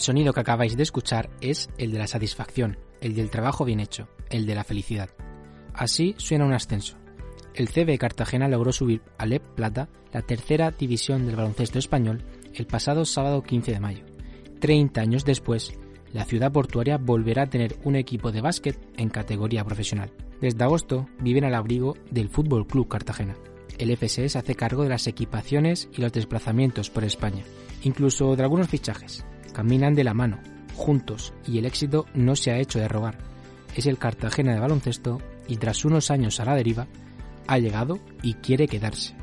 El sonido que acabáis de escuchar es el de la satisfacción, el del trabajo bien hecho, el de la felicidad. Así suena un ascenso. El CB Cartagena logró subir a LEP Plata, la tercera división del baloncesto español, el pasado sábado 15 de mayo. Treinta años después, la ciudad portuaria volverá a tener un equipo de básquet en categoría profesional. Desde agosto viven al abrigo del Fútbol Club Cartagena. El FSE se hace cargo de las equipaciones y los desplazamientos por España, incluso de algunos fichajes. Caminan de la mano, juntos, y el éxito no se ha hecho de rogar. Es el Cartagena de baloncesto y tras unos años a la deriva, ha llegado y quiere quedarse.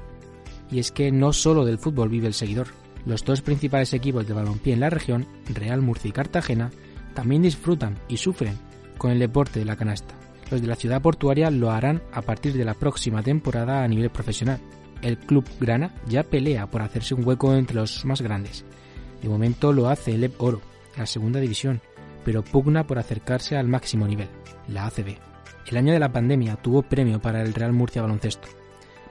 Y es que no solo del fútbol vive el seguidor, los dos principales equipos de balompié en la región, Real Murcia y Cartagena, también disfrutan y sufren con el deporte de la canasta. Los de la ciudad portuaria lo harán a partir de la próxima temporada a nivel profesional. El club Grana ya pelea por hacerse un hueco entre los más grandes. De momento lo hace el EP Oro, la segunda división, pero pugna por acercarse al máximo nivel, la ACB. El año de la pandemia tuvo premio para el Real Murcia Baloncesto,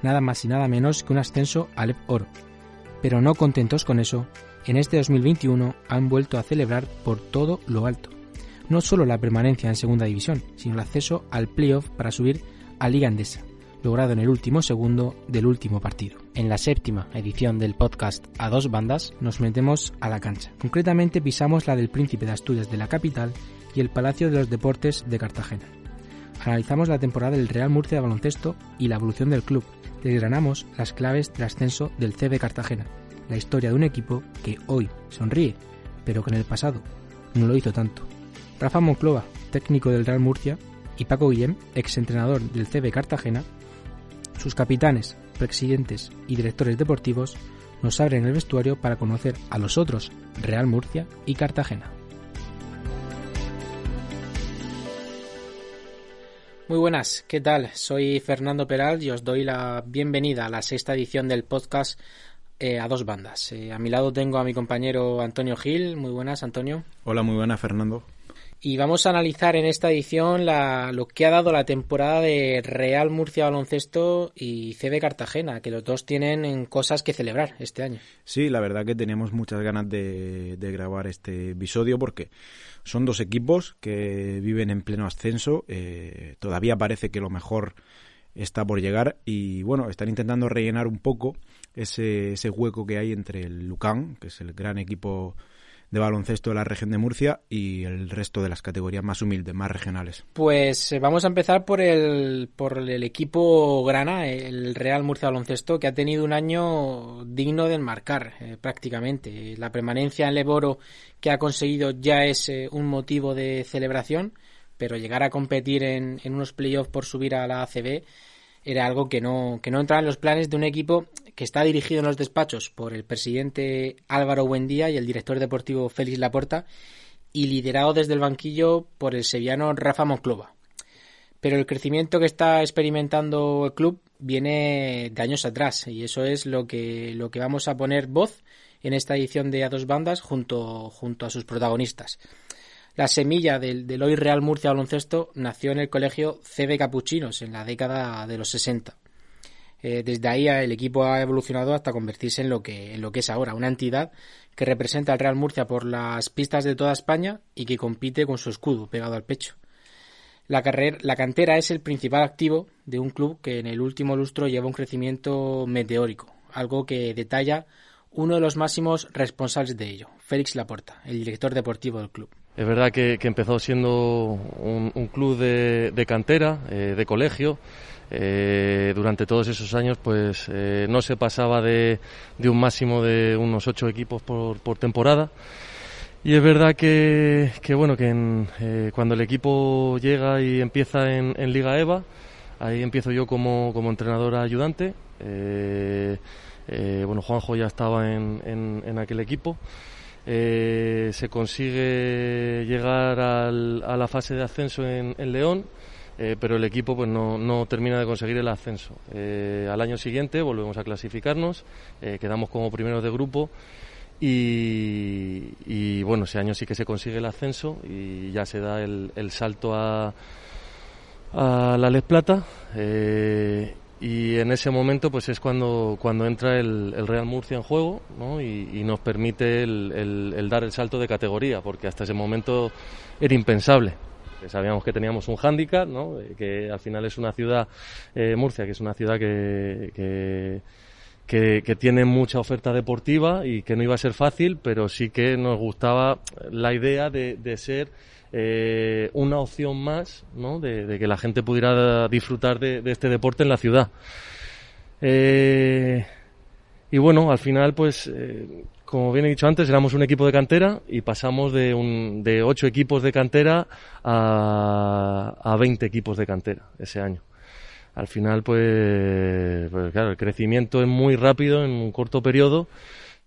nada más y nada menos que un ascenso al EP Oro, pero no contentos con eso, en este 2021 han vuelto a celebrar por todo lo alto. No solo la permanencia en segunda división, sino el acceso al playoff para subir a Liga Andesa, logrado en el último segundo del último partido. En la séptima edición del podcast A dos bandas nos metemos a la cancha. Concretamente pisamos la del Príncipe de Asturias de la capital y el Palacio de los Deportes de Cartagena. Analizamos la temporada del Real Murcia de baloncesto y la evolución del club, desgranamos las claves del ascenso del CB Cartagena, la historia de un equipo que hoy sonríe, pero que en el pasado no lo hizo tanto. Rafa Monclova, técnico del Real Murcia, y Paco Guillem, exentrenador del CB Cartagena, sus capitanes, presidentes y directores deportivos nos abren el vestuario para conocer a los otros Real Murcia y Cartagena. Muy buenas, ¿qué tal? Soy Fernando Peral y os doy la bienvenida a la sexta edición del podcast eh, a dos bandas. Eh, a mi lado tengo a mi compañero Antonio Gil. Muy buenas, Antonio. Hola, muy buenas, Fernando. Y vamos a analizar en esta edición la, lo que ha dado la temporada de Real Murcia Baloncesto y CB Cartagena, que los dos tienen cosas que celebrar este año. Sí, la verdad que teníamos muchas ganas de, de grabar este episodio porque son dos equipos que viven en pleno ascenso. Eh, todavía parece que lo mejor está por llegar y bueno, están intentando rellenar un poco ese, ese hueco que hay entre el Lucan, que es el gran equipo de baloncesto de la región de Murcia y el resto de las categorías más humildes, más regionales. Pues eh, vamos a empezar por el, por el equipo grana, el Real Murcia Baloncesto, que ha tenido un año digno de enmarcar eh, prácticamente. La permanencia en Leboro que ha conseguido ya es eh, un motivo de celebración, pero llegar a competir en, en unos playoffs por subir a la ACB era algo que no, que no entraba en los planes de un equipo que está dirigido en los despachos por el presidente Álvaro Buendía y el director deportivo Félix Laporta y liderado desde el banquillo por el sevillano Rafa Monclova. Pero el crecimiento que está experimentando el club viene de años atrás y eso es lo que, lo que vamos a poner voz en esta edición de A dos bandas junto, junto a sus protagonistas. La semilla del, hoy Real Murcia Baloncesto nació en el colegio CB Capuchinos en la década de los 60. Eh, desde ahí el equipo ha evolucionado hasta convertirse en lo, que, es ahora, una entidad que representa al Real Murcia por las pistas de toda España y que compite con su escudo pegado al pecho. La cantera es el principal activo de un club que en el último lustro lleva un crecimiento meteórico, algo que detalla uno de los máximos responsables de ello, Félix Laporta, el director deportivo del club. Es verdad que, empezó siendo un, club de, cantera, eh, de colegio. Eh, durante todos esos años, pues eh, no se pasaba de, un máximo de unos ocho equipos por, temporada. Y es verdad que, bueno, que cuando el equipo llega y empieza en, Liga EVA, ahí empiezo yo como, entrenador ayudante. bueno, Juanjo ya estaba en aquel equipo. Eh, se consigue llegar a la fase de ascenso en, León, eh, pero el equipo pues no, termina de conseguir el ascenso. Eh, al año siguiente volvemos a clasificarnos, quedamos como primeros de grupo y, bueno, ese año sí que se consigue el ascenso y ya se da el, salto a la Les Plata y en ese momento pues es cuando, cuando entra el, Real Murcia en juego ¿no? y, nos permite el, dar el salto de categoría, porque hasta ese momento era impensable. Sabíamos que teníamos un hándicap, ¿no? que al final es una ciudad, eh, Murcia, que es una ciudad que, que, tiene mucha oferta deportiva y que no iba a ser fácil, pero sí que nos gustaba la idea de, de ser eh, una opción más ¿no? de, que la gente pudiera disfrutar de, este deporte en la ciudad. Eh, y bueno, al final, pues, eh, como bien he dicho antes, éramos un equipo de cantera y pasamos de, un, de ocho equipos de cantera a, a 20 equipos de cantera ese año. Al final, pues, pues claro, el crecimiento es muy rápido en un corto periodo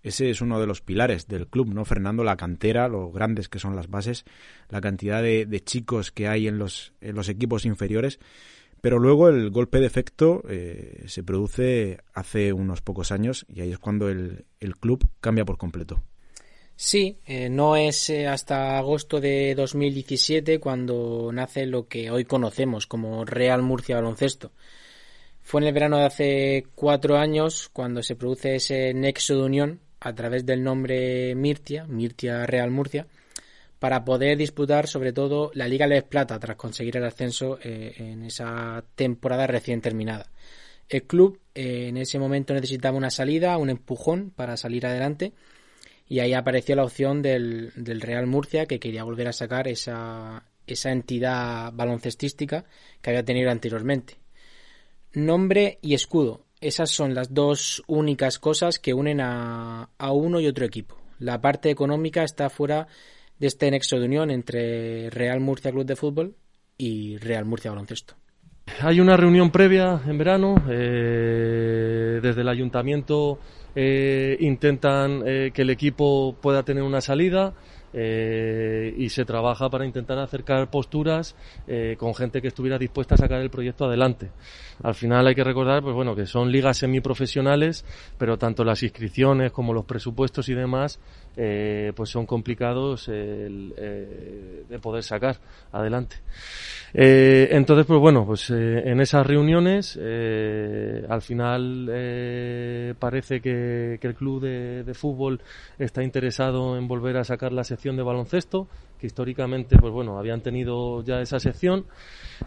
ese es uno de los pilares del club, ¿no? Fernando, la cantera, lo grandes que son las bases, la cantidad de, chicos que hay en los, equipos inferiores. Pero luego el golpe de efecto eh, se produce hace unos pocos años y ahí es cuando el, club cambia por completo. Sí, eh, no es eh, hasta agosto de 2017 cuando nace lo que hoy conocemos como Real Murcia Baloncesto. Fue en el verano de hace cuatro años cuando se produce ese nexo de unión a través del nombre Mirtia, Mirtia Real Murcia, para poder disputar sobre todo la Liga Les Plata tras conseguir el ascenso eh, en esa temporada recién terminada. El club eh, en ese momento necesitaba una salida, un empujón para salir adelante y ahí apareció la opción del, del Real Murcia que quería volver a sacar esa, esa entidad baloncestística que había tenido anteriormente. Nombre y escudo. Esas son las dos únicas cosas que unen a, uno y otro equipo. La parte económica está fuera de este nexo de unión entre Real Murcia Club de Fútbol y Real Murcia Baloncesto. Hay una reunión previa en verano. Eh, desde el ayuntamiento eh, intentan eh, que el equipo pueda tener una salida. Eh, y se trabaja para intentar acercar posturas eh, con gente que estuviera dispuesta a sacar el proyecto adelante. Al final hay que recordar, pues bueno, que son ligas semiprofesionales, pero tanto las inscripciones como los presupuestos y demás, eh, pues son complicados de poder sacar adelante. entonces, pues bueno, pues en esas reuniones, al final parece que, el club de, de, fútbol está interesado en volver a sacar la sección de baloncesto, que históricamente, pues bueno, habían tenido ya esa sección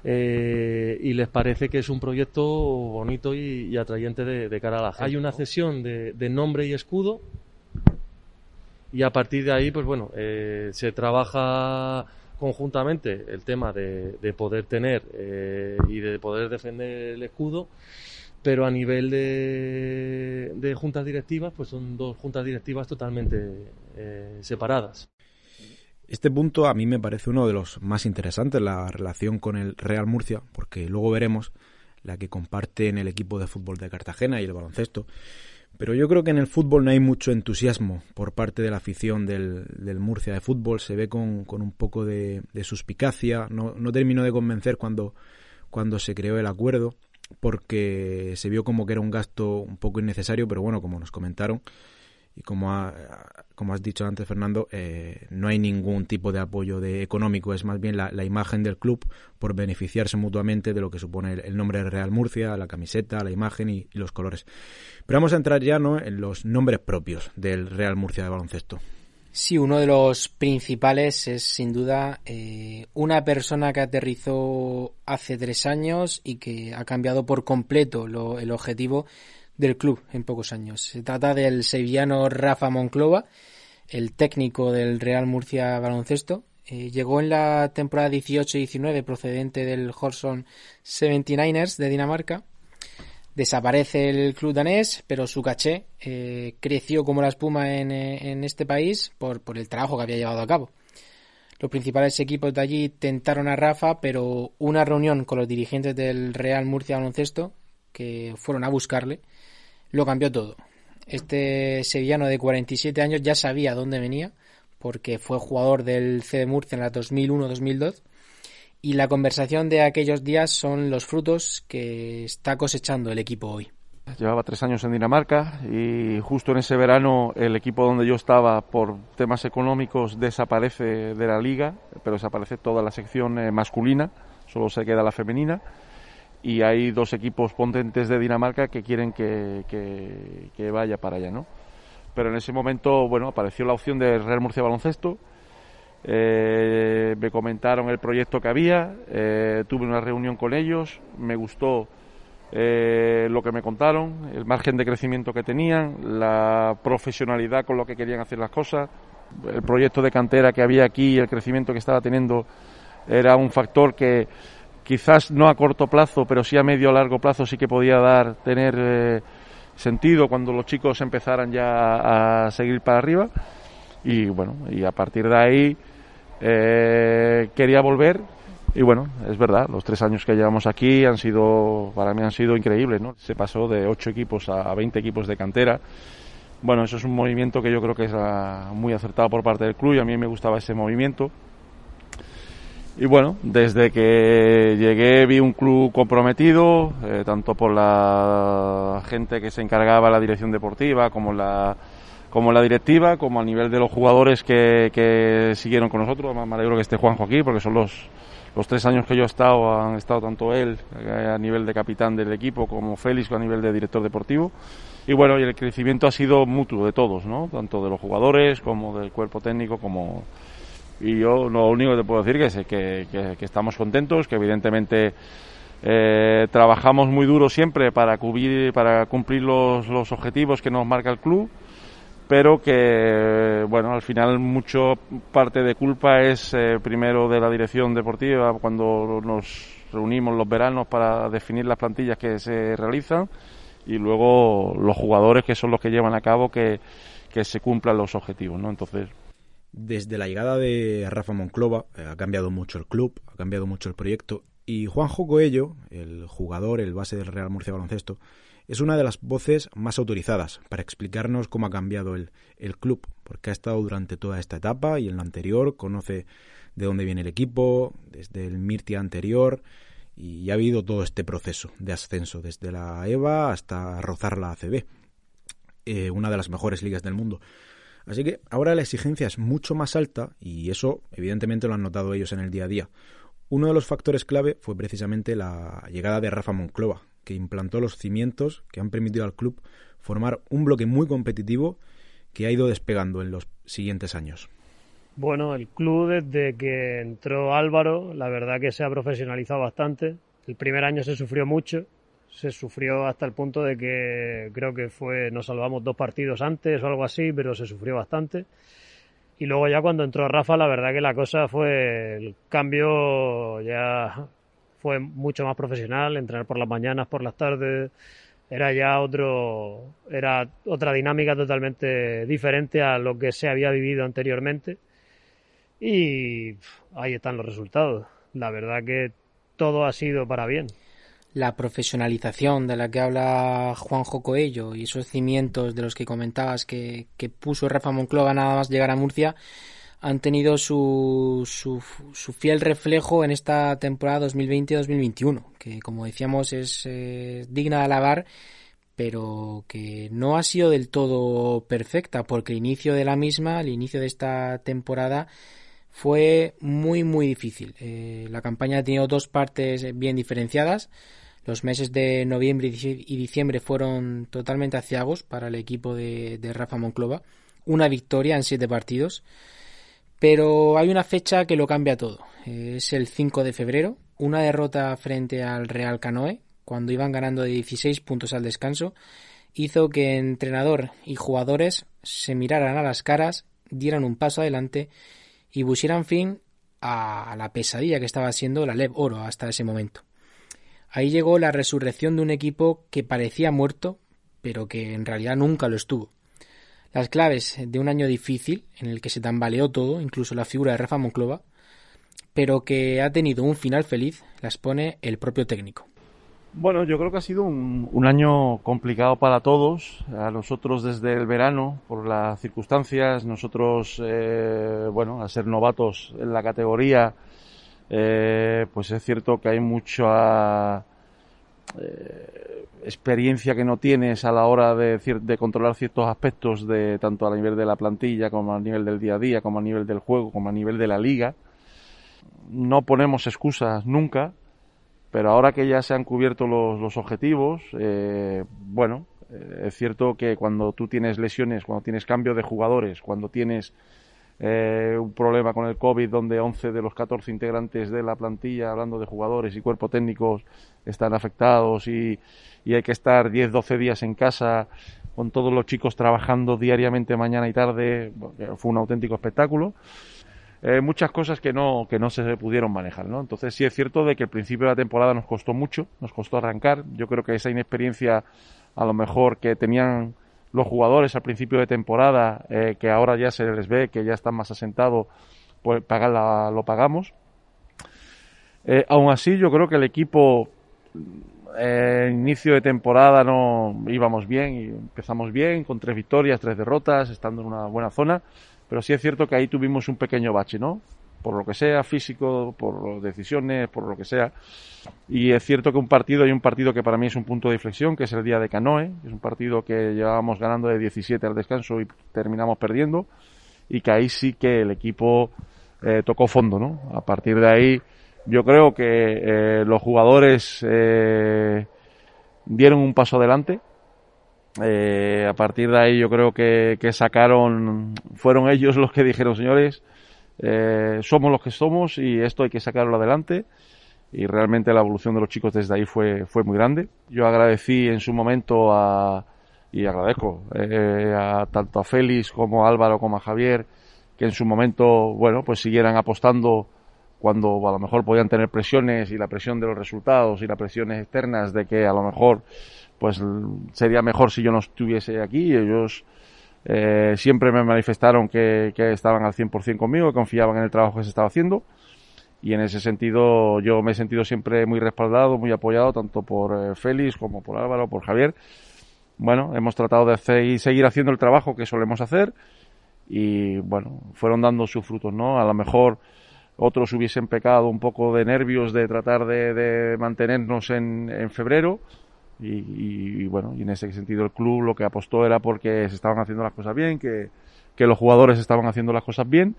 eh, y les parece que es un proyecto bonito y, atrayente de, cara a la gente. Hay una cesión de, nombre y escudo y a partir de ahí, pues bueno, eh, se trabaja conjuntamente el tema de, poder tener eh, y de poder defender el escudo pero a nivel de, juntas directivas, pues son dos juntas directivas totalmente separadas. Este punto a mí me parece uno de los más interesantes, la relación con el Real Murcia, porque luego veremos la que comparte en el equipo de fútbol de Cartagena y el baloncesto. Pero yo creo que en el fútbol no hay mucho entusiasmo por parte de la afición del, Murcia de fútbol. Se ve con, un poco de, suspicacia. No, no terminó de convencer cuando, cuando se creó el acuerdo, porque se vio como que era un gasto un poco innecesario, pero bueno, como nos comentaron, y como, como has dicho antes, Fernando, eh, no hay ningún tipo de apoyo de económico, es más bien la, imagen del club por beneficiarse mutuamente de lo que supone el, nombre de Real Murcia, la camiseta, la imagen y, los colores. Pero vamos a entrar ya ¿no? en los nombres propios del Real Murcia de baloncesto. Sí, uno de los principales es sin duda eh, una persona que aterrizó hace tres años y que ha cambiado por completo el objetivo del club en pocos años. Se trata del sevillano Rafa Monclova, el técnico del Real Murcia Baloncesto. Eh, llegó en la temporada 18-19 procedente del Horson 79ers de Dinamarca. Desaparece el club danés, pero su caché eh, creció como la espuma en, en este país por, por el trabajo que había llevado a cabo. Los principales equipos de allí tentaron a Rafa, pero una reunión con los dirigentes del Real Murcia Baloncesto, que fueron a buscarle, lo cambió todo. Este sevillano de 47 años ya sabía dónde venía, porque fue jugador del C de Murcia en la 2001-2002. Y la conversación de aquellos días son los frutos que está cosechando el equipo hoy. Llevaba tres años en Dinamarca y justo en ese verano el equipo donde yo estaba por temas económicos desaparece de la liga, pero desaparece toda la sección eh, masculina, solo se queda la femenina y hay dos equipos potentes de Dinamarca que quieren que, que, vaya para allá, ¿no? Pero en ese momento, bueno, apareció la opción de Real Murcia Baloncesto, eh, me comentaron el proyecto que había, eh, tuve una reunión con ellos, me gustó eh, lo que me contaron, el margen de crecimiento que tenían, la profesionalidad con lo que querían hacer las cosas, el proyecto de cantera que había aquí y el crecimiento que estaba teniendo era un factor que quizás no a corto plazo, pero sí a medio o largo plazo sí que podía dar, tener eh, sentido cuando los chicos empezaran ya a, seguir para arriba. Y bueno, y a partir de ahí eh, quería volver. Y bueno, es verdad, los tres años que llevamos aquí han sido, para mí han sido increíbles, ¿no? Se pasó de ocho equipos a 20 equipos de cantera. Bueno, eso es un movimiento que yo creo que es ah, muy acertado por parte del club y a mí me gustaba ese movimiento. Y bueno, desde que llegué vi un club comprometido, eh, tanto por la gente que se encargaba la dirección deportiva como la, como la directiva, como a nivel de los jugadores que, que siguieron con nosotros. Me alegro que esté Juanjo aquí porque son los, los tres años que yo he estado, han estado tanto él eh, a nivel de capitán del equipo como Félix a nivel de director deportivo. Y bueno, y el crecimiento ha sido mutuo de todos, ¿no? Tanto de los jugadores como del cuerpo técnico como y yo lo único que te puedo decir es que, que, estamos contentos, que evidentemente eh, trabajamos muy duro siempre para cubrir, para cumplir los, los objetivos que nos marca el club, pero que, bueno, al final mucho parte de culpa es eh, primero de la dirección deportiva cuando nos reunimos los veranos para definir las plantillas que se realizan y luego los jugadores que son los que llevan a cabo que, que se cumplan los objetivos, ¿no? Entonces, desde la llegada de Rafa Monclova eh, ha cambiado mucho el club, ha cambiado mucho el proyecto y Juanjo Coello, el jugador, el base del Real Murcia Baloncesto, es una de las voces más autorizadas para explicarnos cómo ha cambiado el, club, porque ha estado durante toda esta etapa y en la anterior, conoce de dónde viene el equipo, desde el Mirtia anterior, y ha habido todo este proceso de ascenso, desde la EVA hasta rozar la ACB, eh, una de las mejores ligas del mundo. Así que ahora la exigencia es mucho más alta y eso evidentemente lo han notado ellos en el día a día. Uno de los factores clave fue precisamente la llegada de Rafa Monclova, que implantó los cimientos que han permitido al club formar un bloque muy competitivo que ha ido despegando en los siguientes años. Bueno, el club desde que entró Álvaro, la verdad que se ha profesionalizado bastante. El primer año se sufrió mucho, se sufrió hasta el punto de que creo que fue, nos salvamos dos partidos antes o algo así, pero se sufrió bastante. Y luego ya cuando entró Rafa, la verdad que la cosa fue, el cambio ya fue mucho más profesional, entrenar por las mañanas, por las tardes, era ya otro, era otra dinámica totalmente diferente a lo que se había vivido anteriormente. Y ahí están los resultados. La verdad que todo ha sido para bien la profesionalización de la que habla Juanjo Coello y esos cimientos de los que comentabas que, puso Rafa Monclova nada más llegar a Murcia han tenido su, su, fiel reflejo en esta temporada 2020-2021, que como decíamos es digna de alabar, pero que no ha sido del todo perfecta, porque el inicio de la misma, el inicio de esta temporada, fue muy muy difícil. Eh, la campaña ha tenido dos partes bien diferenciadas. Los meses de noviembre y diciembre fueron totalmente aciagos para el equipo de, Rafa Monclova. Una victoria en siete partidos. Pero hay una fecha que lo cambia todo. Es el 5 de febrero. Una derrota frente al Real Canoe, cuando iban ganando de 16 puntos al descanso, hizo que entrenador y jugadores se miraran a las caras, dieran un paso adelante y pusieran fin a la pesadilla que estaba siendo la Lev Oro hasta ese momento. Ahí llegó la resurrección de un equipo que parecía muerto, pero que en realidad nunca lo estuvo. Las claves de un año difícil, en el que se tambaleó todo, incluso la figura de Rafa Monclova, pero que ha tenido un final feliz, las pone el propio técnico. Bueno, yo creo que ha sido un, año complicado para todos, a nosotros desde el verano, por las circunstancias, nosotros, eh, bueno, a ser novatos en la categoría, eh, pues es cierto que hay mucha eh, experiencia que no tienes a la hora de, de, controlar ciertos aspectos de tanto a nivel de la plantilla como a nivel del día a día, como a nivel del juego, como a nivel de la liga. No ponemos excusas nunca, pero ahora que ya se han cubierto los, objetivos, eh, bueno, eh, es cierto que cuando tú tienes lesiones, cuando tienes cambio de jugadores, cuando tienes eh, un problema con el COVID donde 11 de los 14 integrantes de la plantilla, hablando de jugadores y cuerpo técnicos, están afectados y, y hay que estar 10-12 días en casa con todos los chicos trabajando diariamente mañana y tarde, fue un auténtico espectáculo. Eh, muchas cosas que no, que no se pudieron manejar, ¿no? Entonces sí es cierto de que el principio de la temporada nos costó mucho, nos costó arrancar. Yo creo que esa inexperiencia a lo mejor que tenían los jugadores al principio de temporada, eh, que ahora ya se les ve que ya están más asentados, pues pagarla, lo pagamos. Eh, aún así, yo creo que el equipo, eh, inicio de temporada no íbamos bien y empezamos bien, con tres victorias, tres derrotas, estando en una buena zona pero sí es cierto que ahí tuvimos un pequeño bache, ¿no? Por lo que sea, físico, por decisiones, por lo que sea. Y es cierto que un partido, hay un partido que para mí es un punto de inflexión, que es el día de Canoe. Es un partido que llevábamos ganando de 17 al descanso y terminamos perdiendo. Y que ahí sí que el equipo eh, tocó fondo, ¿no? A partir de ahí, yo creo que eh, los jugadores eh, dieron un paso adelante a partir de ahí yo creo que, sacaron, fueron ellos los que dijeron, señores, eh, somos los que somos y esto hay que sacarlo adelante. Y realmente la evolución de los chicos desde ahí fue, fue muy grande. Yo agradecí en su momento a, y agradezco eh, a tanto a Félix como a Álvaro como a Javier que en su momento, bueno, pues siguieran apostando cuando a lo mejor podían tener presiones y la presión de los resultados y las presiones externas de que a lo mejor pues sería mejor si yo no estuviese aquí. Ellos eh, siempre me manifestaron que, estaban al 100% conmigo, que confiaban en el trabajo que se estaba haciendo. Y en ese sentido yo me he sentido siempre muy respaldado, muy apoyado, tanto por eh, Félix como por Álvaro, por Javier. Bueno, hemos tratado de hacer, seguir haciendo el trabajo que solemos hacer y bueno, fueron dando sus frutos, ¿no? A lo mejor otros hubiesen pecado un poco de nervios de tratar de, mantenernos en, en febrero, y, bueno, y en ese sentido el club lo que apostó era porque se estaban haciendo las cosas bien, que, los jugadores estaban haciendo las cosas bien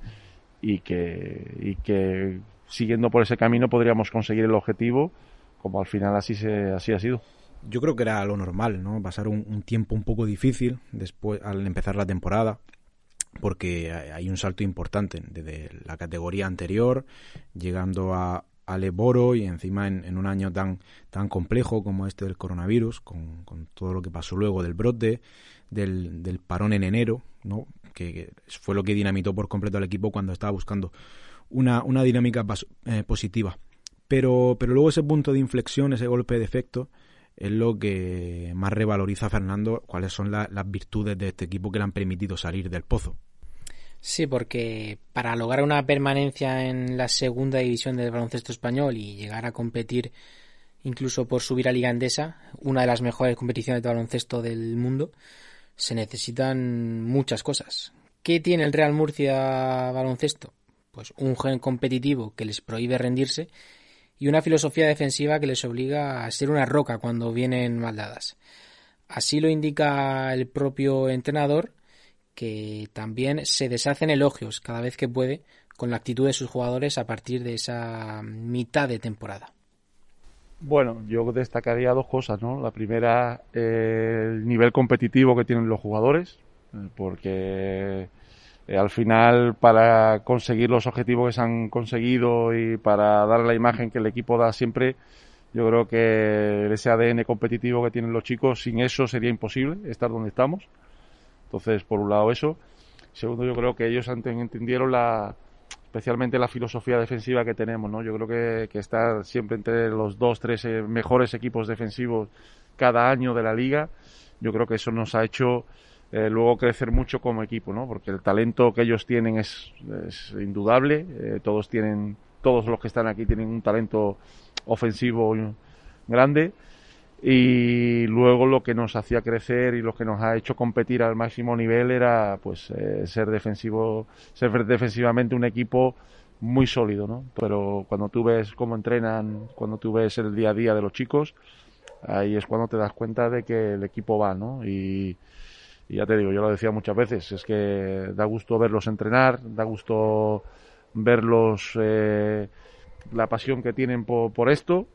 y que, y que siguiendo por ese camino podríamos conseguir el objetivo, como al final así, se, así ha sido. Yo creo que era lo normal, ¿no? Pasar un, tiempo un poco difícil después al empezar la temporada, porque hay un salto importante desde la categoría anterior, llegando a, al Eboro y encima en, un año tan, tan complejo como este del coronavirus, con, todo lo que pasó luego del brote, del, del parón en enero, ¿no? Que, fue lo que dinamitó por completo al equipo cuando estaba buscando una, una dinámica eh, positiva. Pero, pero luego ese punto de inflexión, ese golpe de efecto, es lo que más revaloriza a Fernando cuáles son las virtudes de este equipo que le han permitido salir del pozo. Sí, porque para lograr una permanencia en la segunda división del baloncesto español y llegar a competir incluso por subir a Liga Endesa, una de las mejores competiciones de baloncesto del mundo, se necesitan muchas cosas. ¿Qué tiene el Real Murcia baloncesto? Pues un gen competitivo que les prohíbe rendirse y una filosofía defensiva que les obliga a ser una roca cuando vienen maldadas. Así lo indica el propio entrenador que también se deshacen elogios cada vez que puede con la actitud de sus jugadores a partir de esa mitad de temporada. Bueno, yo destacaría dos cosas, ¿no? La primera, el nivel competitivo que tienen los jugadores, eh, porque eh, al final para conseguir los objetivos que se han conseguido y para dar la imagen que el equipo da siempre, yo creo que ese ADN competitivo que tienen los chicos, sin eso sería imposible estar donde estamos. Entonces, por un lado eso. Segundo, yo creo que ellos entendieron la, especialmente la filosofía defensiva que tenemos, ¿no? Yo creo que, que estar siempre entre los dos, tres eh, mejores equipos defensivos cada año de la liga, yo creo que eso nos ha hecho eh, luego crecer mucho como equipo, ¿no? Porque el talento que ellos tienen es, indudable, eh, todos tienen, todos los que están aquí tienen un talento ofensivo grande y luego lo que nos hacía crecer y lo que nos ha hecho competir al máximo nivel era pues eh, ser defensivo ser defensivamente un equipo muy sólido no pero cuando tú ves cómo entrenan cuando tú ves el día a día de los chicos ahí es cuando te das cuenta de que el equipo va no y, ya te digo yo lo decía muchas veces es que da gusto verlos entrenar da gusto verlos eh, la pasión que tienen por, por esto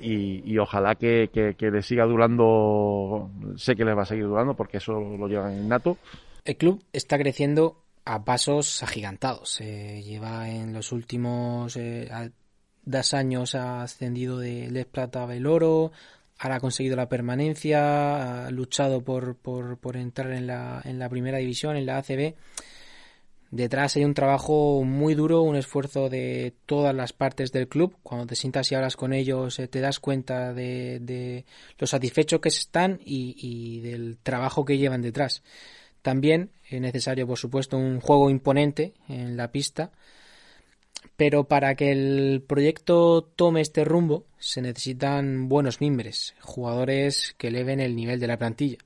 y, ojalá que, que, le siga durando, sé que le va a seguir durando porque eso lo llevan en nato. El club está creciendo a pasos agigantados. lleva en los últimos eh, dos años ha ascendido de Les Plata a Oro, ahora ha conseguido la permanencia, ha luchado por, por, por entrar en la, en la primera división, en la ACB Detrás hay un trabajo muy duro, un esfuerzo de todas las partes del club. Cuando te sientas y hablas con ellos, eh, te das cuenta de, de lo satisfechos que están y, del trabajo que llevan detrás. También es necesario, por supuesto, un juego imponente en la pista. Pero para que el proyecto tome este rumbo, se necesitan buenos mimbres, jugadores que eleven el nivel de la plantilla.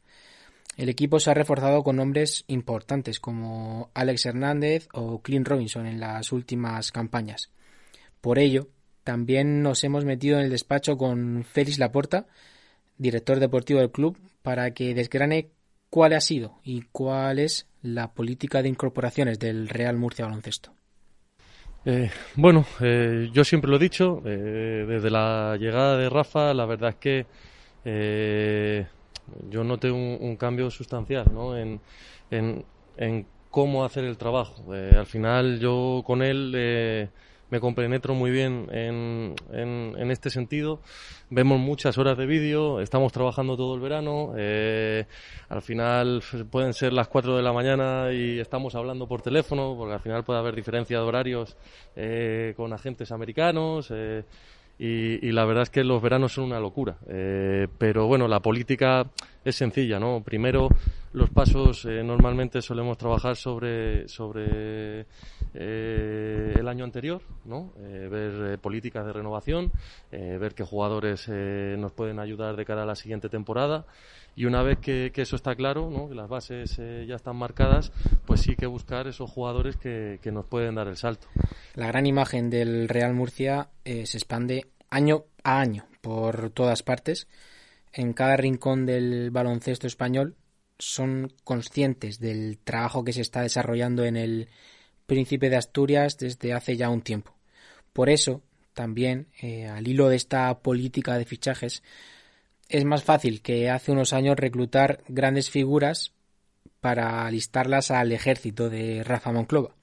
El equipo se ha reforzado con nombres importantes como Alex Hernández o Clint Robinson en las últimas campañas. Por ello, también nos hemos metido en el despacho con Félix Laporta, director deportivo del club, para que desgrane cuál ha sido y cuál es la política de incorporaciones del Real Murcia Baloncesto. Eh, bueno, eh, yo siempre lo he dicho, eh, desde la llegada de Rafa, la verdad es que yo noté un, un cambio sustancial ¿no? en, en, en, cómo hacer el trabajo. Eh, al final yo con él eh, me compenetro muy bien en, en, en, este sentido. Vemos muchas horas de vídeo, estamos trabajando todo el verano. Eh, al final pueden ser las 4 de la mañana y estamos hablando por teléfono, porque al final puede haber diferencia de horarios eh, con agentes americanos. Eh, y, la verdad es que los veranos son una locura. Eh, pero bueno, la política es sencilla, ¿no? Primero, los pasos eh, normalmente solemos trabajar sobre, sobre eh, el año anterior, ¿no? ver políticas de renovación, ver qué jugadores nos pueden ayudar de cara a la siguiente temporada. Y una vez que, eso está claro, ¿no? que las bases ya están marcadas, pues sí que buscar esos jugadores que, que nos pueden dar el salto. La gran imagen del Real Murcia se expande año a año por todas partes. En cada rincón del baloncesto español son conscientes del trabajo que se está desarrollando en el Príncipe de Asturias desde hace ya un tiempo. Por eso, también, eh, al hilo de esta política de fichajes, es más fácil que hace unos años reclutar grandes figuras para alistarlas al ejército de Rafa Monclova.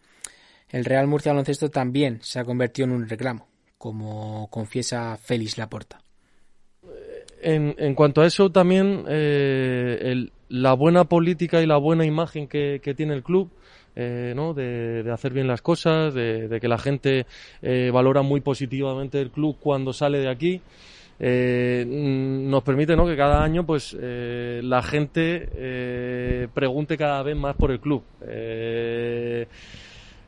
El Real Murcia Baloncesto también se ha convertido en un reclamo como confiesa Félix Laporta. En, cuanto a eso también, eh, la buena política y la buena imagen que, tiene el club, eh, ¿no? De, hacer bien las cosas, de, que la gente eh, valora muy positivamente el club cuando sale de aquí. nos permite ¿no? que cada año pues la gente pregunte cada vez más por el club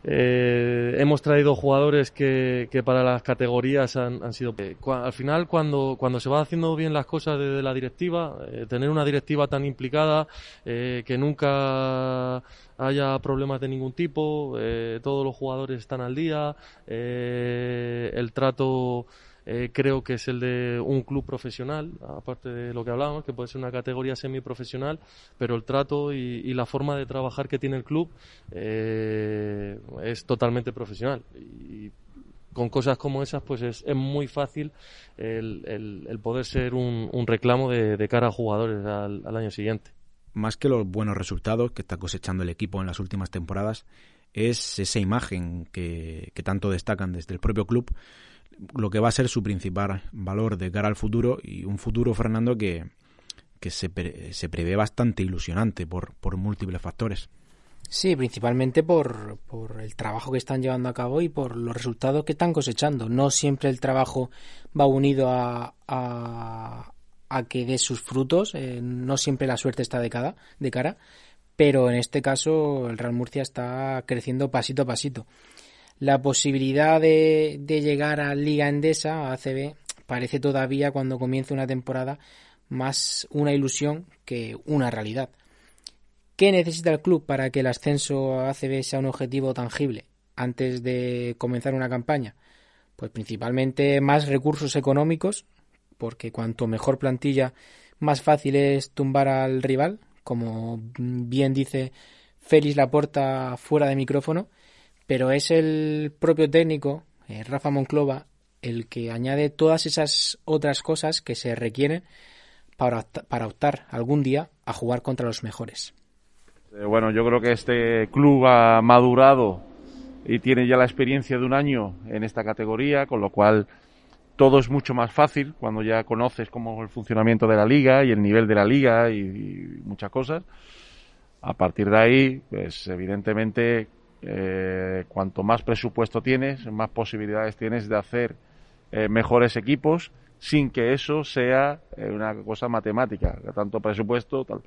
eh, hemos traído jugadores que, que, para las categorías han, han sido. Eh, al final, cuando, cuando se va haciendo bien las cosas desde la directiva, eh, tener una directiva tan implicada, eh, que nunca haya problemas de ningún tipo, todos los jugadores están al día, el trato eh, creo que es el de un club profesional, aparte de lo que hablábamos, que puede ser una categoría semiprofesional, pero el trato y, la forma de trabajar que tiene el club eh, es totalmente profesional. Y con cosas como esas, pues es, muy fácil el, poder ser un, reclamo de, cara a jugadores al, año siguiente. Más que los buenos resultados que está cosechando el equipo en las últimas temporadas, es esa imagen que tanto destacan desde el propio club lo que va a ser su principal valor de cara al futuro y un futuro, Fernando, que, que se, se prevé bastante ilusionante por, por múltiples factores. Sí, principalmente por, por, el trabajo que están llevando a cabo y por los resultados que están cosechando. No siempre el trabajo va unido a, a, a que dé sus frutos, eh, no siempre la suerte está de cara, de cara, pero en este caso el Real Murcia está creciendo pasito a pasito la posibilidad de, llegar a Liga Endesa, a ACB, parece todavía cuando comience una temporada más una ilusión que una realidad. ¿Qué necesita el club para que el ascenso a ACB sea un objetivo tangible antes de comenzar una campaña? Pues principalmente más recursos económicos, porque cuanto mejor plantilla, más fácil es tumbar al rival, como bien dice Félix Laporta fuera de micrófono, pero es el propio técnico, eh, Rafa Monclova, el que añade todas esas otras cosas que se requieren para, para optar algún día a jugar contra los mejores. Eh, bueno, yo creo que este club ha madurado y tiene ya la experiencia de un año en esta categoría, con lo cual todo es mucho más fácil cuando ya conoces cómo es el funcionamiento de la liga y el nivel de la liga y, muchas cosas. A partir de ahí, pues evidentemente, eh, cuanto más presupuesto tienes, más posibilidades tienes de hacer eh, mejores equipos sin que eso sea eh, una cosa matemática, tanto presupuesto, tal.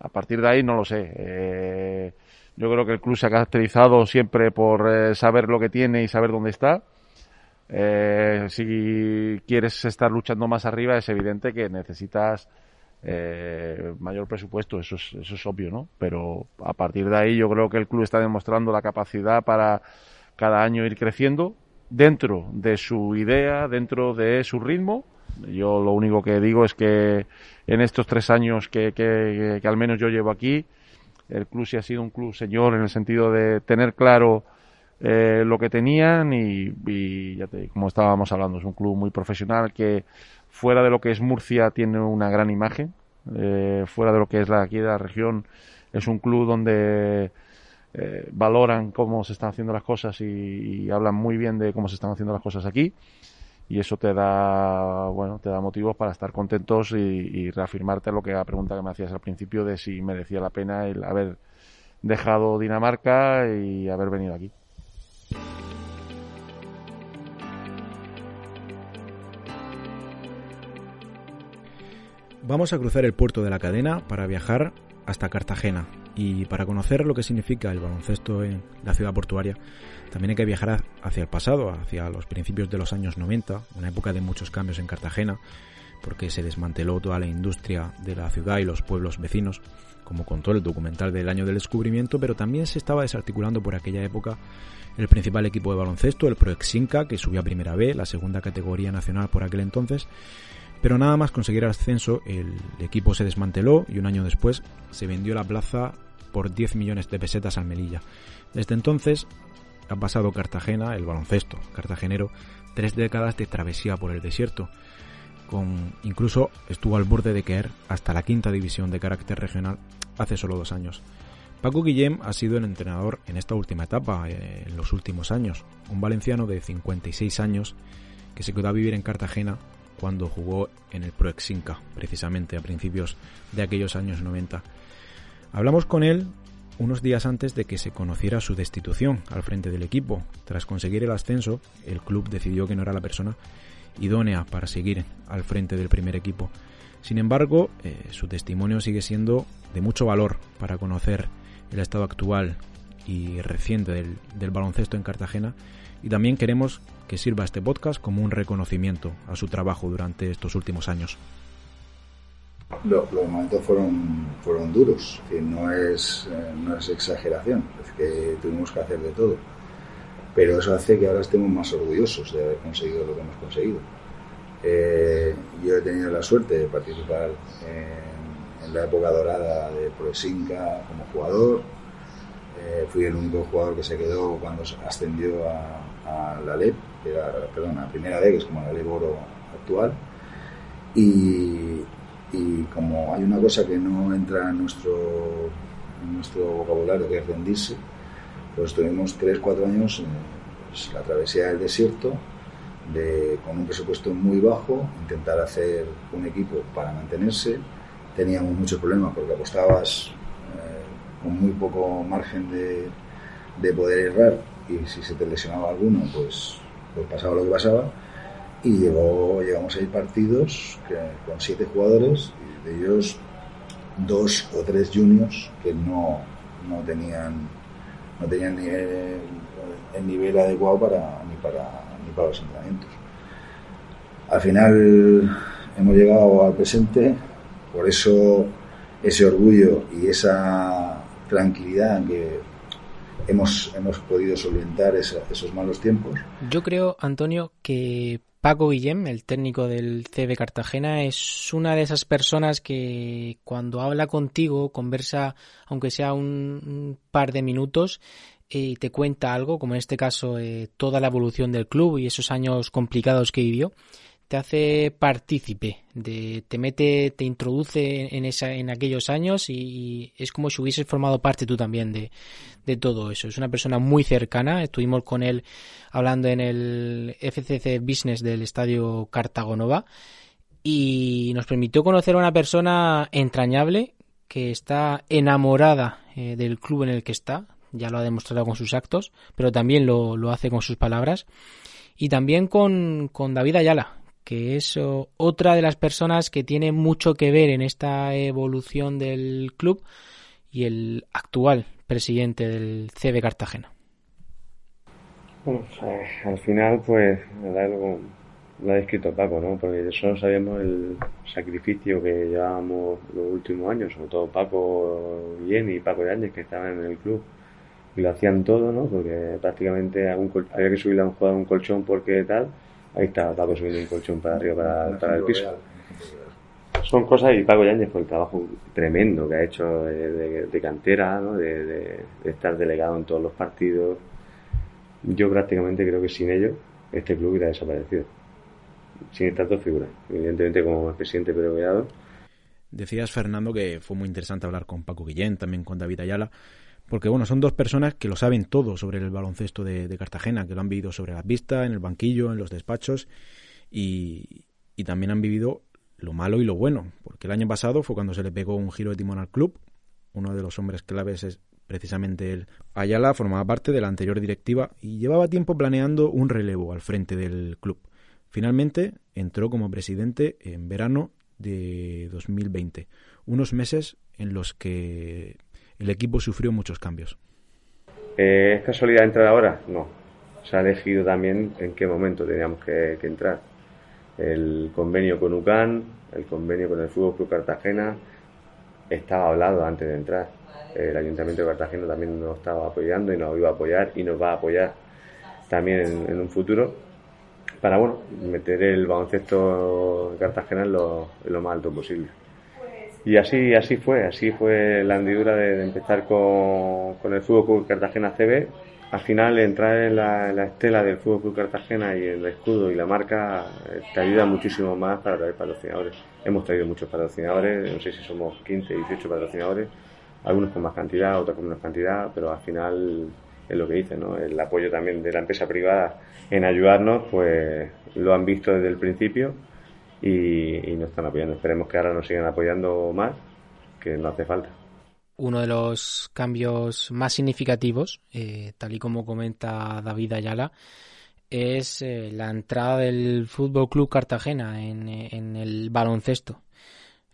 A partir de ahí no lo sé. yo creo que el club se ha caracterizado siempre por saber lo que tiene y saber dónde está si quieres estar luchando más arriba, es evidente que necesitas eh, mayor presupuesto, eso es, eso es obvio, ¿no? Pero a partir de ahí yo creo que el club está demostrando la capacidad para cada año ir creciendo dentro de su idea, dentro de su ritmo. Yo lo único que digo es que en estos tres años que, que, que al menos yo llevo aquí, el club sí ha sido un club señor en el sentido de tener claro eh, lo que tenían y, como estábamos hablando, es un club muy profesional que fuera de lo que es Murcia tiene una gran imagen, eh, fuera de lo que es la, aquí la región es un club donde eh, valoran cómo se están haciendo las cosas y, hablan muy bien de cómo se están haciendo las cosas aquí y eso te da bueno te da motivos para estar contentos y, y, reafirmarte lo que la pregunta que me hacías al principio de si merecía la pena el haber dejado Dinamarca y haber venido aquí. Vamos a cruzar el puerto de la cadena para viajar hasta Cartagena y para conocer lo que significa el baloncesto en la ciudad portuaria también hay que viajar hacia el pasado, hacia los principios de los años 90, una época de muchos cambios en Cartagena, porque se desmanteló toda la industria de la ciudad y los pueblos vecinos, como contó el documental del año del descubrimiento, pero también se estaba desarticulando por aquella época el principal equipo de baloncesto, el Proexinca, que subió a Primera B, la segunda categoría nacional por aquel entonces, pero nada más conseguir el ascenso, el equipo se desmanteló y un año después se vendió la plaza por 10 millones de pesetas al Melilla. Desde entonces ha pasado Cartagena, el baloncesto cartagenero, tres décadas de travesía por el desierto, con incluso estuvo al borde de caer hasta la quinta división de carácter regional hace solo dos años. Paco Guillem ha sido el entrenador en esta última etapa, eh, en los últimos años, un valenciano de 56 años que se quedó a vivir en Cartagena cuando jugó en el Proexinca, precisamente a principios de aquellos años 90. Hablamos con él unos días antes de que se conociera su destitución al frente del equipo. Tras conseguir el ascenso, el club decidió que no era la persona idónea para seguir al frente del primer equipo. Sin embargo, eh, su testimonio sigue siendo de mucho valor para conocer el estado actual y reciente del, baloncesto en Cartagena y también queremos que sirva este podcast como un reconocimiento a su trabajo durante estos últimos años. Los, momentos fueron, fueron duros, que no es, eh, no es exageración, es que tuvimos que hacer de todo. Pero eso hace que ahora estemos más orgullosos de haber conseguido lo que hemos conseguido. Eh, yo he tenido la suerte de participar en en la época dorada de Proesinca como jugador. Eh, fui el único jugador que se quedó cuando ascendió a, la LEP, era, perdón, a Primera D, que es como la LEP Oro actual. Y, como hay una cosa que no entra en nuestro, nuestro vocabulario, que es rendirse, pues tuvimos 3-4 años pues, la travesía del desierto, de, con un presupuesto muy bajo, intentar hacer un equipo para mantenerse, teníamos muchos problemas porque apostabas eh, con muy poco margen de, de, poder errar y si se te lesionaba alguno, pues, pues pasaba lo que pasaba. Y llegó, llegamos a ir partidos con siete jugadores, y de ellos dos o tres juniors que no, no tenían no tenían el, el, nivel adecuado para, ni, para, ni para los entrenamientos. Al final hemos llegado al presente, por eso ese orgullo y esa tranquilidad que hemos, hemos podido solventar esos malos tiempos. Yo creo, Antonio, que Paco Guillem, el técnico del CB Cartagena, es una de esas personas que cuando habla contigo, conversa, aunque sea un, par de minutos, y te cuenta algo, como en este caso eh, toda la evolución del club y esos años complicados que vivió, te hace partícipe, de, te mete, te introduce en, esa, en aquellos años y, es como si hubieses formado parte tú también de, de todo eso. Es una persona muy cercana, estuvimos con él hablando en el FCC Business del estadio Cartagonova y nos permitió conocer a una persona entrañable que está enamorada eh, del club en el que está, ya lo ha demostrado con sus actos, pero también lo, lo hace con sus palabras, y también con, con David Ayala, que es otra de las personas que tiene mucho que ver en esta evolución del club y el actual presidente del CB Cartagena. Bueno, al final, pues, lo, lo ha descrito Paco, ¿no? Porque solo sabemos el sacrificio que llevábamos los últimos años, sobre todo Paco y y Paco Yáñez, que estaban en el club y lo hacían todo, ¿no? Porque prácticamente había que subirle a un jugador un colchón porque tal Ahí está Paco subiendo un colchón para arriba para, el piso. Son cosas, y Paco Yáñez por el trabajo tremendo que ha hecho de, cantera, ¿no? de, estar delegado en todos los partidos. Yo prácticamente creo que sin ellos este club hubiera desaparecido. Sin estas dos figuras. Evidentemente como presidente Pedro Decías, Fernando, que fue muy interesante hablar con Paco Guillén, también con David Ayala, porque bueno, son dos personas que lo saben todo sobre el baloncesto de, Cartagena, que lo han vivido sobre las vistas, en el banquillo, en los despachos y, también han vivido lo malo y lo bueno, porque el año pasado fue cuando se le pegó un giro de timón al club, uno de los hombres claves es precisamente él. Ayala formaba parte de la anterior directiva y llevaba tiempo planeando un relevo al frente del club. Finalmente entró como presidente en verano de 2020, unos meses en los que el equipo sufrió muchos cambios. Eh, ¿Es casualidad entrar ahora? No. Se ha elegido también en qué momento teníamos que, entrar. El convenio con UCAN, el convenio con el Fútbol Club Cartagena, estaba hablado antes de entrar. El Ayuntamiento de Cartagena también nos estaba apoyando y nos iba a apoyar y nos va a apoyar también en, un futuro para bueno meter el baloncesto de Cartagena en lo más alto posible. Y así, así fue, así fue la hendidura de, empezar con, con, el Fútbol Club Cartagena CB. Al final, entrar en la, estela del Fútbol Club Cartagena y el escudo y la marca eh, te ayuda muchísimo más para traer patrocinadores. Hemos traído muchos patrocinadores, no sé si somos 15, 18 patrocinadores, algunos con más cantidad, otros con menos cantidad, pero al final es lo que dice, ¿no? El apoyo también de la empresa privada en ayudarnos, pues lo han visto desde el principio y, nos están apoyando. Esperemos que ahora nos sigan apoyando más, que no hace falta. Uno de los cambios más significativos, eh, tal y como comenta David Ayala, es eh, la entrada del Fútbol Club Cartagena en, en, el baloncesto.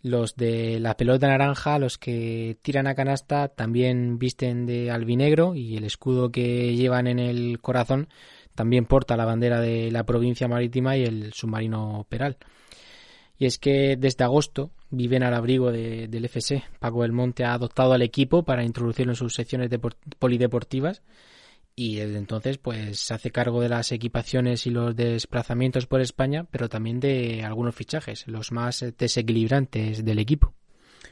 Los de la pelota naranja, los que tiran a canasta, también visten de albinegro y el escudo que llevan en el corazón también porta la bandera de la provincia marítima y el submarino Peral y es que desde agosto viven al abrigo del FC. Paco del Monte ha adoptado al equipo para introducirlo en sus secciones polideportivas y desde entonces pues se hace cargo de las equipaciones y los desplazamientos por España, pero también de algunos fichajes, los más desequilibrantes del equipo.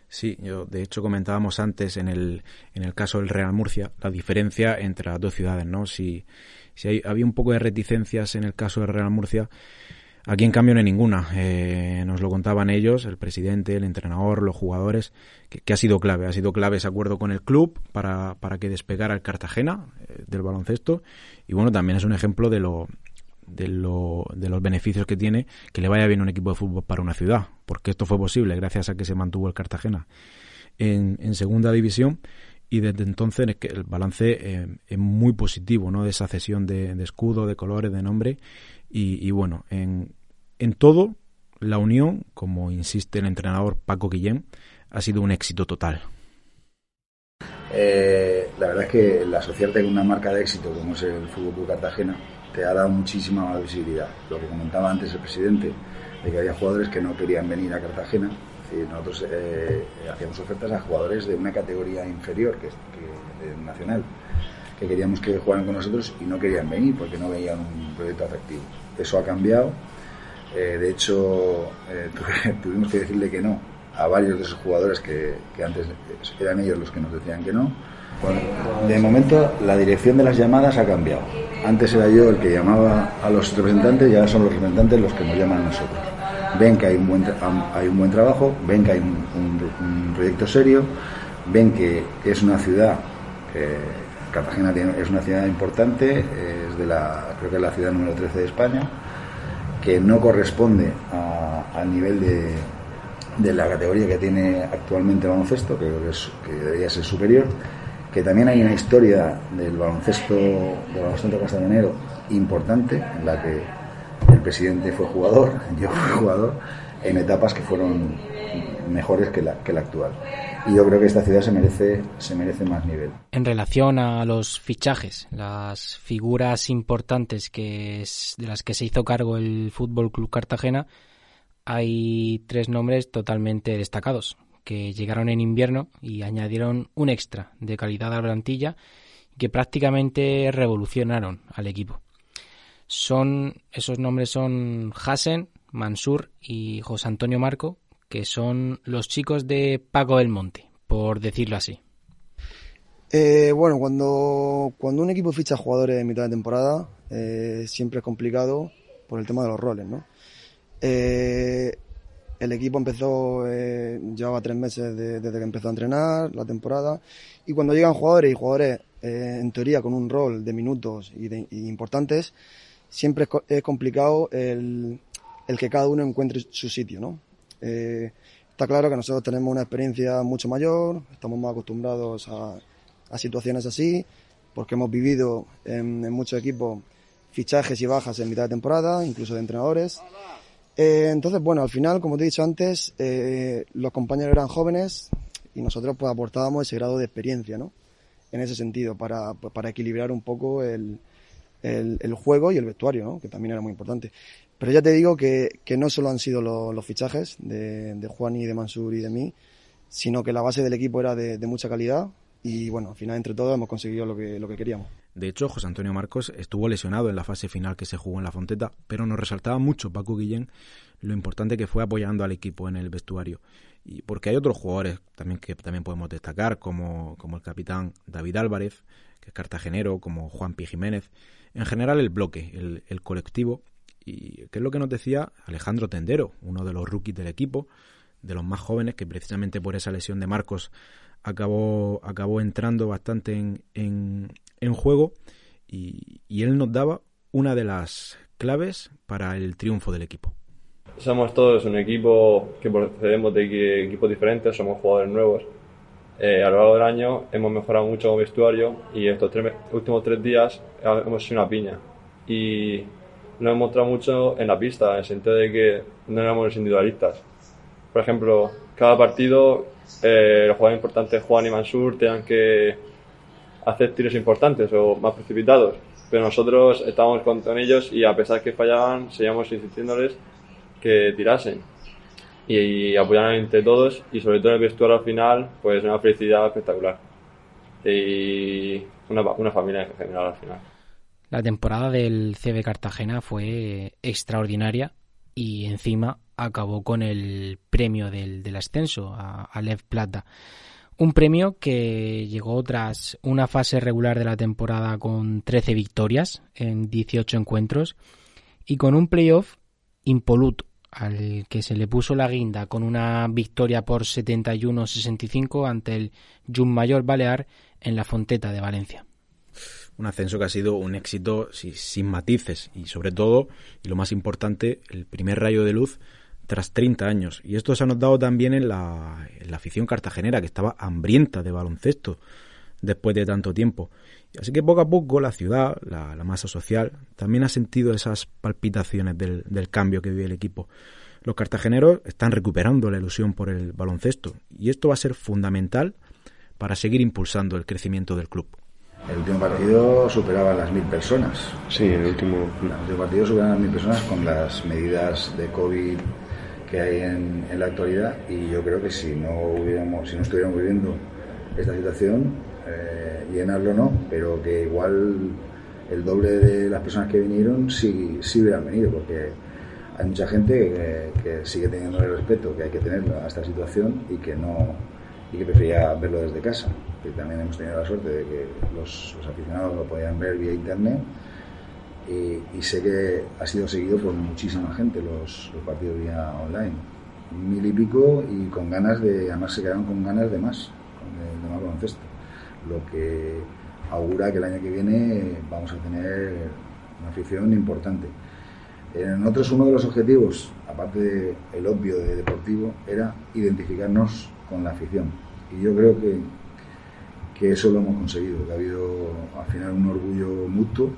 Sí, yo de hecho comentábamos antes en el, en el caso del Real Murcia la diferencia entre las dos ciudades, ¿no? Si, si hay, había un poco de reticencias en el caso del Real Murcia, Aquí en cambio no hay ninguna. Eh, nos lo contaban ellos, el presidente, el entrenador, los jugadores, que, ha sido clave. Ha sido clave ese acuerdo con el club para, para que despegara el Cartagena eh, del baloncesto. Y bueno, también es un ejemplo de lo, de, lo, de los beneficios que tiene que le vaya bien un equipo de fútbol para una ciudad. Porque esto fue posible gracias a que se mantuvo el Cartagena en, en segunda división y desde entonces el balance eh, es muy positivo, ¿no? De esa cesión de, escudo, de colores, de nombre y, bueno, en, en todo, la unión, como insiste el entrenador Paco Guillén, ha sido un éxito total. Eh, la verdad es que el asociarte con una marca de éxito como es el Fútbol Cartagena te ha dado muchísima más visibilidad. Lo que comentaba antes el presidente, de que había jugadores que no querían venir a Cartagena. Nosotros eh, hacíamos ofertas a jugadores de una categoría inferior que, que nacional, que queríamos que jugaran con nosotros y no querían venir porque no veían un proyecto atractivo. Eso ha cambiado. Eh, de hecho, eh, tuvimos que decirle que no a varios de esos jugadores que antes eran ellos los que nos decían que no. de momento la dirección de las llamadas ha cambiado. Antes era yo el que llamaba a los representantes y ahora son los representantes los que nos llaman a nosotros. Ven que hay un buen, hay un buen trabajo, ven que hay un, proyecto serio, ven que es una ciudad, Cartagena es una ciudad importante, es de la, creo que es la ciudad número 13 de España, que no corresponde al nivel de, la categoría que tiene actualmente el baloncesto, que, que debería ser superior, que también hay una historia del baloncesto, del baloncesto importante, en la que presidente fue jugador, yo fui jugador, en etapas que fueron mejores que la, que la actual. Y yo creo que esta ciudad se merece, se merece más nivel. En relación a los fichajes, las figuras importantes que es, de las que se hizo cargo el Fútbol Club Cartagena, hay tres nombres totalmente destacados, que llegaron en invierno y añadieron un extra de calidad a la plantilla que prácticamente revolucionaron al equipo. Son, esos nombres son Hassen, Mansur y José Antonio Marco, que son los chicos de Paco del Monte, por decirlo así. Eh, bueno, cuando, cuando un equipo ficha jugadores en mitad de temporada, eh, siempre es complicado por el tema de los roles, ¿no? Eh, el equipo empezó, eh, llevaba tres meses desde que empezó a entrenar la temporada y cuando llegan jugadores y jugadores en teoría con un rol de minutos y, de, importantes, siempre es, complicado el, el, que cada uno encuentre su sitio, ¿no? Eh, está claro que nosotros tenemos una experiencia mucho mayor, estamos más acostumbrados a, a situaciones así, porque hemos vivido en, muchos equipos fichajes y bajas en mitad de temporada, incluso de entrenadores. Eh, entonces, bueno, al final, como te he dicho antes, eh, los compañeros eran jóvenes y nosotros pues aportábamos ese grado de experiencia, ¿no? En ese sentido, para, pues, para equilibrar un poco el, el, juego y el vestuario, ¿no? Que también era muy importante. Pero ya te digo que, que no solo han sido los, fichajes de, de Juan y de Mansur y de mí, sino que la base del equipo era de, de mucha calidad y bueno, al final entre todos hemos conseguido lo que, lo que queríamos. De hecho, José Antonio Marcos estuvo lesionado en la fase final que se jugó en la Fonteta, pero nos resaltaba mucho Paco Guillén lo importante que fue apoyando al equipo en el vestuario. Y porque hay otros jugadores también que también podemos destacar, como, como el capitán David Álvarez, que es cartagenero, como Juan Pi Jiménez. En general, el bloque, el, colectivo. Y qué es lo que nos decía Alejandro Tendero, uno de los rookies del equipo, de los más jóvenes, que precisamente por esa lesión de Marcos acabó, acabó entrando bastante en, en, juego y, él nos daba una de las claves para el triunfo del equipo. Somos todos un equipo que procedemos de equipos diferentes, somos jugadores nuevos. Eh, a lo largo del año hemos mejorado mucho como vestuario y estos tres, últimos tres días hemos sido una piña. Y nos hemos mostrado mucho en la pista, en el sentido de que no éramos individualistas. Por ejemplo, cada partido eh, los jugadores importantes Juan y Mansur tengan que hacer tiros importantes o más precipitados. Pero nosotros estábamos con, ellos y a pesar que fallaban, seguíamos insistiéndoles que tirasen. Y, apoyaran entre todos y sobre todo el vestuario al final, pues una felicidad espectacular. Y una, una familia en general al final. La temporada del CB Cartagena fue extraordinaria y encima acabó con el premio del, del ascenso a, Lev Plata. Un premio que llegó tras una fase regular de la temporada con 13 victorias en 18 encuentros y con un playoff impoluto al que se le puso la guinda con una victoria por 71-65 ante el Mayor Balear en la Fonteta de Valencia un ascenso que ha sido un éxito sin matices y sobre todo, y lo más importante, el primer rayo de luz tras 30 años. Y esto se ha notado también en la, en la afición cartagenera, que estaba hambrienta de baloncesto después de tanto tiempo. Así que poco a poco la ciudad, la, masa social, también ha sentido esas palpitaciones del, del, cambio que vive el equipo. Los cartageneros están recuperando la ilusión por el baloncesto y esto va a ser fundamental para seguir impulsando el crecimiento del club. El último partido superaba las mil personas. Sí, el último. El último partido superaba las mil personas con las medidas de COVID que hay en, la actualidad y yo creo que si no hubiéramos, si no estuviéramos viviendo esta situación, eh, llenarlo no, pero que igual el doble de las personas que vinieron sí, sí hubieran venido, porque hay mucha gente que, sigue teniendo el respeto que hay que tener a esta situación y que no y que prefería verlo desde casa. Que también hemos tenido la suerte de que los, aficionados lo podían ver vía internet y, sé que ha sido seguido por muchísima gente los, los partidos vía online. Mil y pico y con ganas de, además se quedaron con ganas de más, de, de más baloncesto. Lo que augura que el año que viene vamos a tener una afición importante. En nosotros uno de los objetivos, aparte del obvio de deportivo, era identificarnos con la afición. Y yo creo que, que eso lo hemos conseguido, que ha habido al final un orgullo mutuo,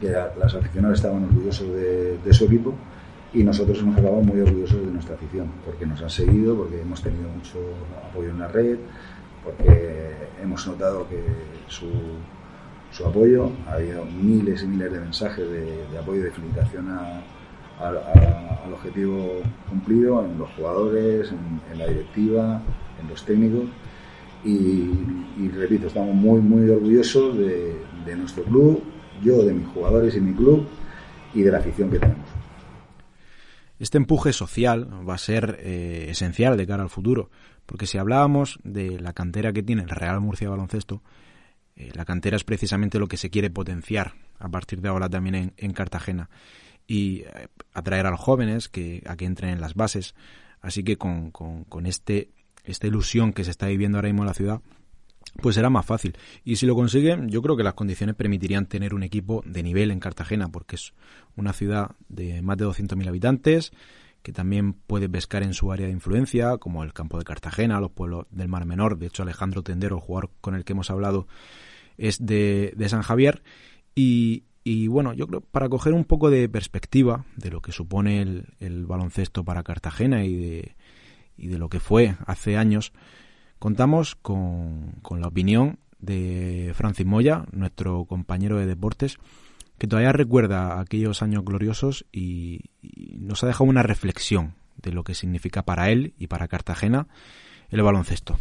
que las aficionadas estaban orgullosos de, de su equipo y nosotros hemos acabado muy orgullosos de nuestra afición, porque nos han seguido, porque hemos tenido mucho apoyo en la red, porque hemos notado que su su apoyo. Ha habido miles y miles de mensajes de, apoyo y de felicitación al objetivo cumplido en los jugadores, en, la directiva, en los técnicos. Y, repito, estamos muy, muy orgullosos de, nuestro club, yo de mis jugadores y mi club y de la afición que tenemos. Este empuje social va a ser eh, esencial de cara al futuro, porque si hablábamos de la cantera que tiene el Real Murcia Baloncesto, eh, la cantera es precisamente lo que se quiere potenciar a partir de ahora también en, Cartagena y eh, atraer a los jóvenes que, a que entren en las bases. Así que con, con, este, esta ilusión que se está viviendo ahora mismo en la ciudad, pues será más fácil. Y si lo consiguen, yo creo que las condiciones permitirían tener un equipo de nivel en Cartagena, porque es una ciudad de más de 200.000 habitantes, que también puede pescar en su área de influencia, como el campo de Cartagena, los pueblos del Mar Menor. De hecho, Alejandro Tendero, el jugador con el que hemos hablado, es de, San Javier. Y, bueno, yo creo para coger un poco de perspectiva de lo que supone el, baloncesto para Cartagena y de, y de lo que fue hace años, contamos con, con la opinión de Francis Moya, nuestro compañero de deportes, que todavía recuerda aquellos años gloriosos y, nos ha dejado una reflexión de lo que significa para él y para Cartagena el baloncesto.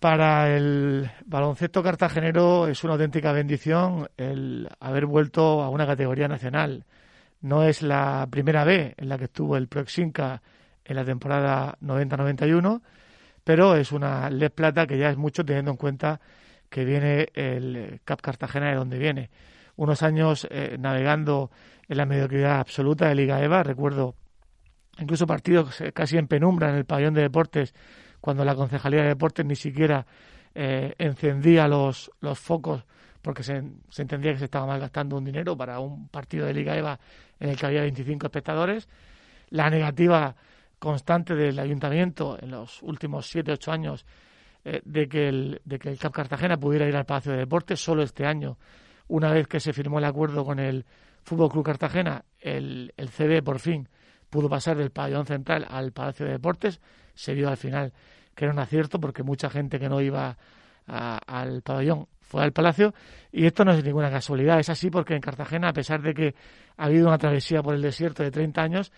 Para el baloncesto cartagenero es una auténtica bendición el haber vuelto a una categoría nacional. No es la primera vez en la que estuvo el Proxinca en la temporada 90-91, pero es una Les Plata que ya es mucho teniendo en cuenta que viene el Cap Cartagena de donde viene. Unos años eh, navegando en la mediocridad absoluta de Liga EVA, recuerdo incluso partidos eh, casi en penumbra en el pabellón de deportes cuando la Concejalía de Deportes ni siquiera eh, encendía los, los focos porque se, se, entendía que se estaba malgastando un dinero para un partido de Liga EVA en el que había 25 espectadores. La negativa constante del ayuntamiento en los últimos 7-8 años eh, de, que el, de que el Cartagena pudiera ir al Palacio de Deportes. Solo este año, una vez que se firmó el acuerdo con el Fútbol Club Cartagena, el, el CB por fin pudo pasar del pabellón central al Palacio de Deportes. Se vio al final que era un acierto porque mucha gente que no iba al pabellón fue al palacio y esto no es ninguna casualidad, es así porque en Cartagena, a pesar de que ha habido una travesía por el desierto de 30 años,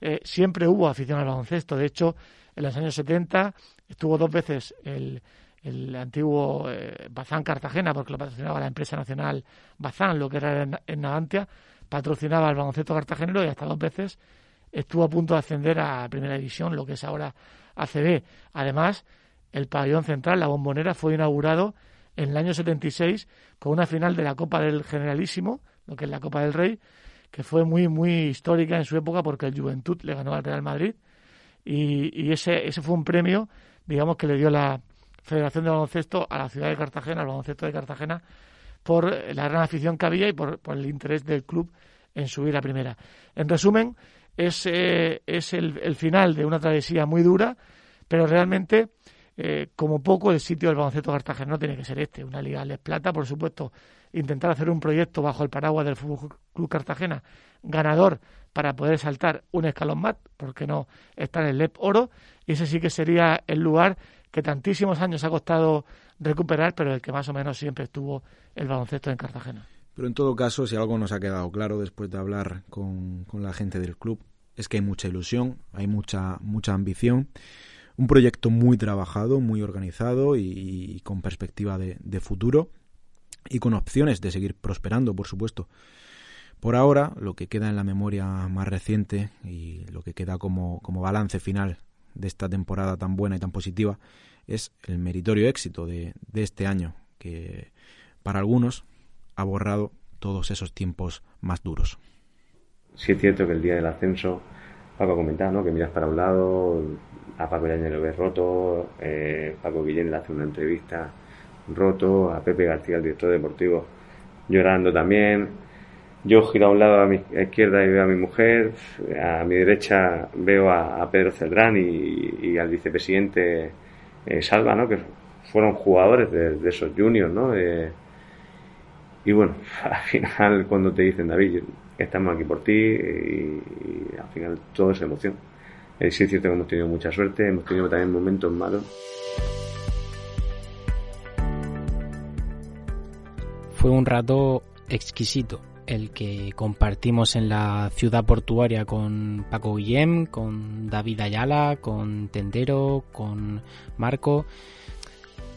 eh, siempre hubo afición al baloncesto. De hecho, en los años 70 estuvo dos veces el, el antiguo eh, Bazán Cartagena, porque lo patrocinaba la empresa nacional Bazán, lo que era en, en Navantia, patrocinaba el baloncesto cartagenero y hasta dos veces estuvo a punto de ascender a Primera División, lo que es ahora ACB. Además, el pabellón central, la bombonera, fue inaugurado en el año 76 con una final de la Copa del Generalísimo, lo que es la Copa del Rey, que fue muy, muy histórica en su época porque el Juventud le ganó al Real Madrid y, ese, ese fue un premio, digamos, que le dio la Federación de Baloncesto a la ciudad de Cartagena, al baloncesto de Cartagena, por la gran afición que había y por, el interés del club en subir a primera. En resumen, es, eh, es el, final de una travesía muy dura, pero realmente, eh, como poco, el sitio del baloncesto Cartagena no tiene que ser este. Una Liga Les Plata, por supuesto, intentar hacer un proyecto bajo el paraguas del Fútbol Club Cartagena ganador para poder saltar un escalón más, porque no estar en el LEP Oro, y ese sí que sería el lugar que tantísimos años ha costado recuperar, pero el que más o menos siempre estuvo el baloncesto en Cartagena. Pero en todo caso, si algo nos ha quedado claro después de hablar con, la gente del club, es que hay mucha ilusión, hay mucha, mucha ambición, un proyecto muy trabajado, muy organizado y, con perspectiva de, futuro y con opciones de seguir prosperando, por supuesto. Por ahora, lo que queda en la memoria más reciente y lo que queda como, como balance final de esta temporada tan buena y tan positiva es el meritorio éxito de, de este año, que para algunos ha borrado todos esos tiempos más duros. Sí es cierto que el día del ascenso, Paco ha comentado, ¿no? que miras para un lado, a Paco Yañez lo ves roto, eh, Paco Guillén le hace una entrevista roto, a Pepe García, el director deportivo, llorando también. Yo giro a un lado a mi izquierda y veo a mi mujer, a mi derecha veo a, Pedro Celdrán y, al vicepresidente eh, Salva, ¿no? que fueron jugadores de, esos juniors, ¿no? y bueno, al final cuando te dicen, David, estamos aquí por ti y, al final todo es emoción. Es cierto que hemos tenido mucha suerte, hemos tenido también momentos malos. Fue un rato exquisito el que compartimos en la ciudad portuaria con Paco Guillem, con David Ayala, con Tendero, con Marco,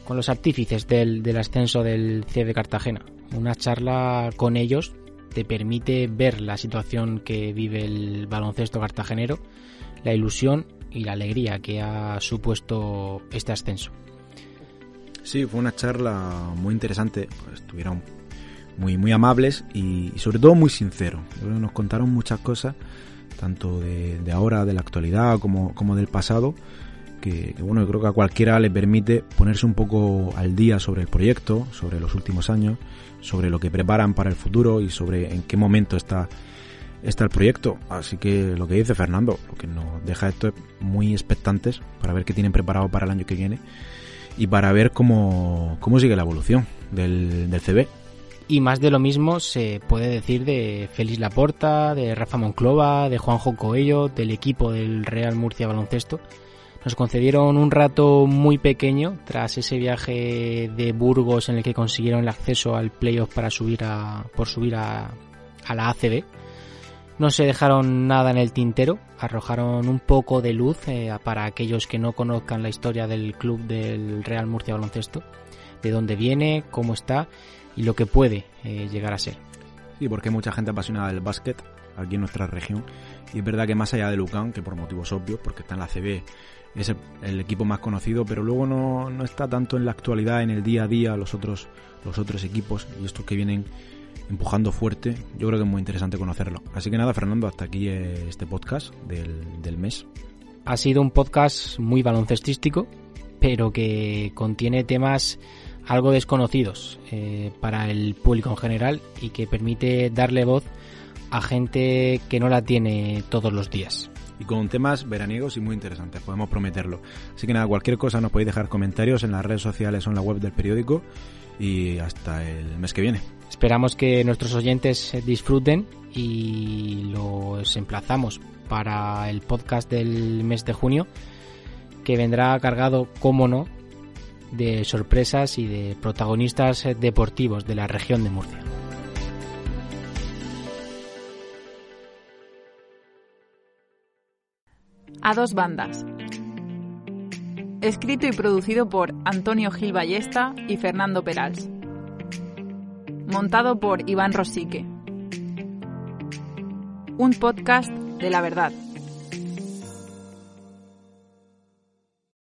con los artífices del, ascenso del CF Cartagena. Una charla con ellos te permite ver la situación que vive el baloncesto cartagenero, la ilusión y la alegría que ha supuesto este ascenso. Sí, fue una charla muy interesante. Estuvieron muy, muy amables y, sobre todo muy sinceros. Nos contaron muchas cosas, tanto de, ahora, de la actualidad, como, como del pasado, que, bueno, creo que a cualquiera le permite ponerse un poco al día sobre el proyecto, sobre los últimos años, sobre lo que preparan para el futuro y sobre en qué momento está, está el proyecto. Así que lo que dice Fernando, lo que nos deja esto muy expectantes para ver qué tienen preparado para el año que viene y para ver cómo, cómo sigue la evolución del, del CB y más de lo mismo se puede decir de Félix Laporta, de Rafa Monclova, de Juanjo Coello, del equipo del Real Murcia Baloncesto. Nos concedieron un rato muy pequeño tras ese viaje de Burgos en el que consiguieron el acceso al playoff para subir a, por subir a, a la ACB. No se dejaron nada en el tintero, arrojaron un poco de luz eh, para aquellos que no conozcan la historia del club del Real Murcia Baloncesto, de dónde viene, cómo está y lo que puede eh, llegar a ser. Sí, porque hay mucha gente apasionada del básquet aquí en nuestra región y es verdad que más allá de Lucan, que por motivos obvios, porque está en la CB, es el, equipo más conocido, pero luego no, no, está tanto en la actualidad, en el día a día, los otros, los otros equipos y estos que vienen empujando fuerte, yo creo que es muy interesante conocerlo. Así que nada, Fernando, hasta aquí este podcast del, del mes. Ha sido un podcast muy baloncestístico, pero que contiene temas algo desconocidos eh, para el público en general y que permite darle voz a gente que no la tiene todos los días. Y con temas veraniegos y muy interesantes, podemos prometerlo. Así que nada, cualquier cosa nos podéis dejar comentarios en las redes sociales o en la web del periódico y hasta el mes que viene. Esperamos que nuestros oyentes disfruten y los emplazamos para el podcast del mes de junio que vendrá cargado, como no, de sorpresas y de protagonistas deportivos de la región de Murcia. A dos bandas. Escrito y producido por Antonio Gil Ballesta y Fernando Perals. Montado por Iván Rosique. Un podcast de la verdad.